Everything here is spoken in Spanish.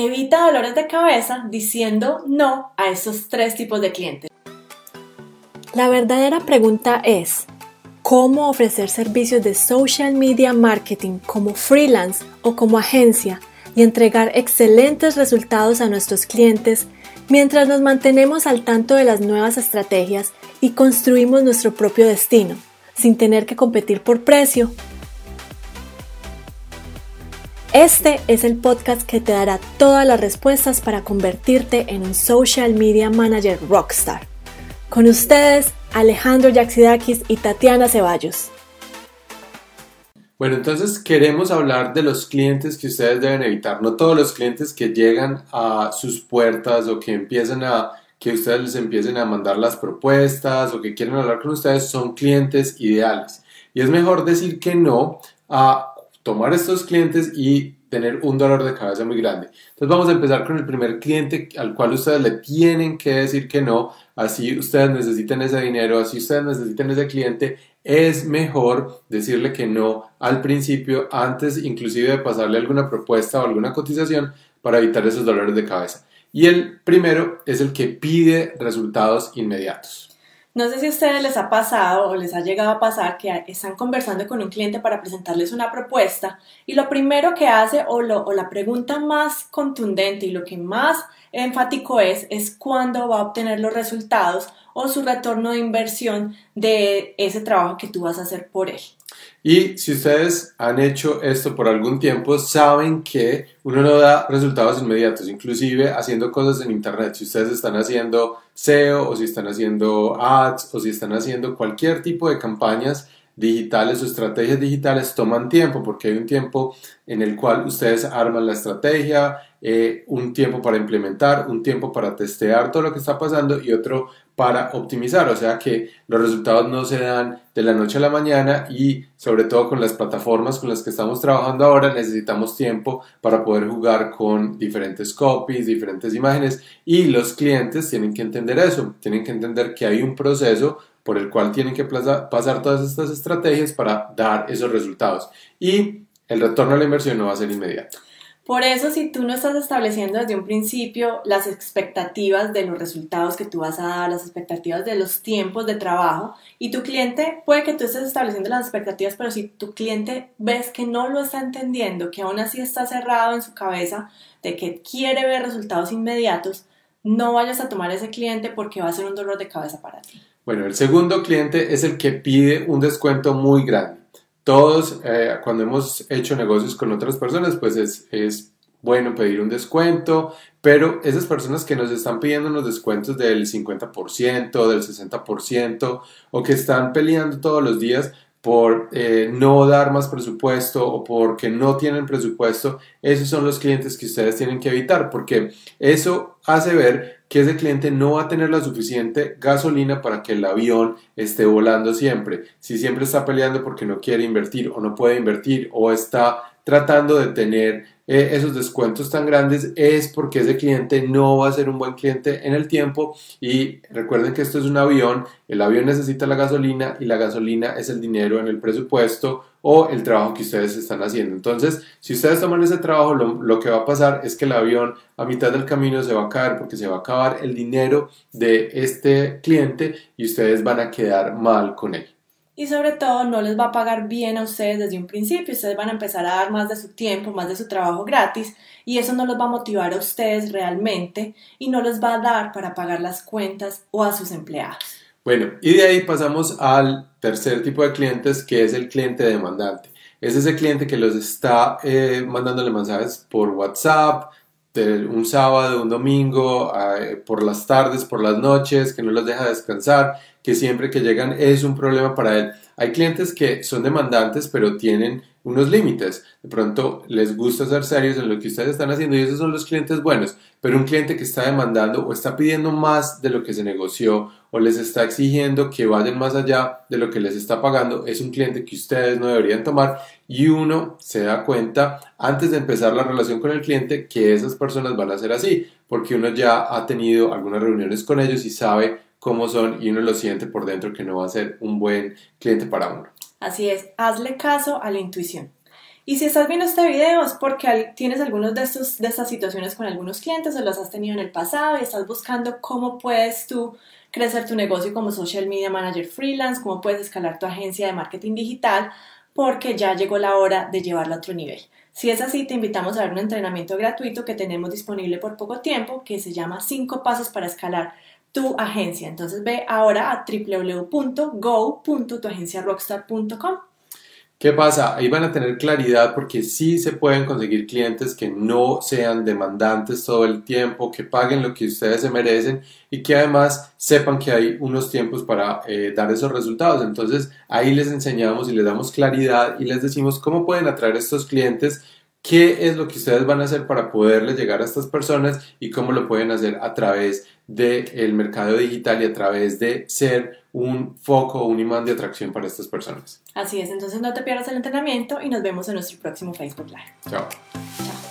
Evita dolores de cabeza diciendo no a esos tres tipos de clientes. La verdadera pregunta es, ¿cómo ofrecer servicios de social media marketing como freelance o como agencia y entregar excelentes resultados a nuestros clientes mientras nos mantenemos al tanto de las nuevas estrategias y construimos nuestro propio destino, sin tener que competir por precio este es el podcast que te dará todas las respuestas para convertirte en un social media manager rockstar. Con ustedes, Alejandro Yaxidakis y Tatiana Ceballos. Bueno, entonces queremos hablar de los clientes que ustedes deben evitar. No todos los clientes que llegan a sus puertas o que empiezan a que ustedes les empiecen a mandar las propuestas o que quieren hablar con ustedes son clientes ideales. Y es mejor decir que no a tomar estos clientes y tener un dolor de cabeza muy grande. Entonces vamos a empezar con el primer cliente al cual ustedes le tienen que decir que no, así ustedes necesiten ese dinero, así ustedes necesiten ese cliente, es mejor decirle que no al principio antes inclusive de pasarle alguna propuesta o alguna cotización para evitar esos dolores de cabeza. Y el primero es el que pide resultados inmediatos. No sé si a ustedes les ha pasado o les ha llegado a pasar que están conversando con un cliente para presentarles una propuesta y lo primero que hace o, o la pregunta más contundente y lo que más enfático es es cuándo va a obtener los resultados o su retorno de inversión de ese trabajo que tú vas a hacer por él. Y si ustedes han hecho esto por algún tiempo, saben que uno no da resultados inmediatos, inclusive haciendo cosas en Internet. Si ustedes están haciendo SEO o si están haciendo ads o si están haciendo cualquier tipo de campañas digitales o estrategias digitales, toman tiempo porque hay un tiempo en el cual ustedes arman la estrategia, eh, un tiempo para implementar, un tiempo para testear todo lo que está pasando y otro para optimizar, o sea que los resultados no se dan de la noche a la mañana y sobre todo con las plataformas con las que estamos trabajando ahora necesitamos tiempo para poder jugar con diferentes copies, diferentes imágenes y los clientes tienen que entender eso, tienen que entender que hay un proceso por el cual tienen que pasar todas estas estrategias para dar esos resultados y el retorno a la inversión no va a ser inmediato. Por eso, si tú no estás estableciendo desde un principio las expectativas de los resultados que tú vas a dar, las expectativas de los tiempos de trabajo, y tu cliente, puede que tú estés estableciendo las expectativas, pero si tu cliente ves que no lo está entendiendo, que aún así está cerrado en su cabeza de que quiere ver resultados inmediatos, no vayas a tomar ese cliente porque va a ser un dolor de cabeza para ti. Bueno, el segundo cliente es el que pide un descuento muy grande. Todos, eh, cuando hemos hecho negocios con otras personas, pues es, es, bueno pedir un descuento, pero esas personas que nos están pidiendo unos descuentos del 50%, del 60%, o que están peleando todos los días, por eh, no dar más presupuesto o porque no tienen presupuesto, esos son los clientes que ustedes tienen que evitar porque eso hace ver que ese cliente no va a tener la suficiente gasolina para que el avión esté volando siempre. Si siempre está peleando porque no quiere invertir o no puede invertir o está tratando de tener eh, esos descuentos tan grandes es porque ese cliente no va a ser un buen cliente en el tiempo y recuerden que esto es un avión, el avión necesita la gasolina y la gasolina es el dinero en el presupuesto o el trabajo que ustedes están haciendo. Entonces, si ustedes toman ese trabajo, lo, lo que va a pasar es que el avión a mitad del camino se va a caer porque se va a acabar el dinero de este cliente y ustedes van a quedar mal con él y sobre todo no les va a pagar bien a ustedes desde un principio, ustedes van a empezar a dar más de su tiempo, más de su trabajo gratis y eso no los va a motivar a ustedes realmente y no les va a dar para pagar las cuentas o a sus empleados. Bueno, y de ahí pasamos al tercer tipo de clientes que es el cliente demandante. Es ese cliente que los está eh, mandándole mensajes por WhatsApp, un sábado, un domingo, eh, por las tardes, por las noches, que no los deja descansar, que siempre que llegan es un problema para él. Hay clientes que son demandantes, pero tienen unos límites. De pronto les gusta ser serios en lo que ustedes están haciendo y esos son los clientes buenos. Pero un cliente que está demandando o está pidiendo más de lo que se negoció o les está exigiendo que vayan más allá de lo que les está pagando, es un cliente que ustedes no deberían tomar y uno se da cuenta antes de empezar la relación con el cliente que esas personas van a ser así, porque uno ya ha tenido algunas reuniones con ellos y sabe cómo son y uno lo siente por dentro que no va a ser un buen cliente para uno. Así es, hazle caso a la intuición. Y si estás viendo este video es porque tienes algunos de, estos, de estas situaciones con algunos clientes o los has tenido en el pasado y estás buscando cómo puedes tú crecer tu negocio como social media manager freelance, cómo puedes escalar tu agencia de marketing digital, porque ya llegó la hora de llevarlo a otro nivel. Si es así, te invitamos a ver un entrenamiento gratuito que tenemos disponible por poco tiempo que se llama 5 pasos para escalar tu agencia. Entonces ve ahora a www.go.tuagenciarockstar.com ¿Qué pasa? Ahí van a tener claridad porque sí se pueden conseguir clientes que no sean demandantes todo el tiempo, que paguen lo que ustedes se merecen y que además sepan que hay unos tiempos para eh, dar esos resultados. Entonces ahí les enseñamos y les damos claridad y les decimos cómo pueden atraer a estos clientes qué es lo que ustedes van a hacer para poderles llegar a estas personas y cómo lo pueden hacer a través del mercado digital y a través de ser un foco, un imán de atracción para estas personas. Así es, entonces no te pierdas el entrenamiento y nos vemos en nuestro próximo Facebook Live. Chao. Chao.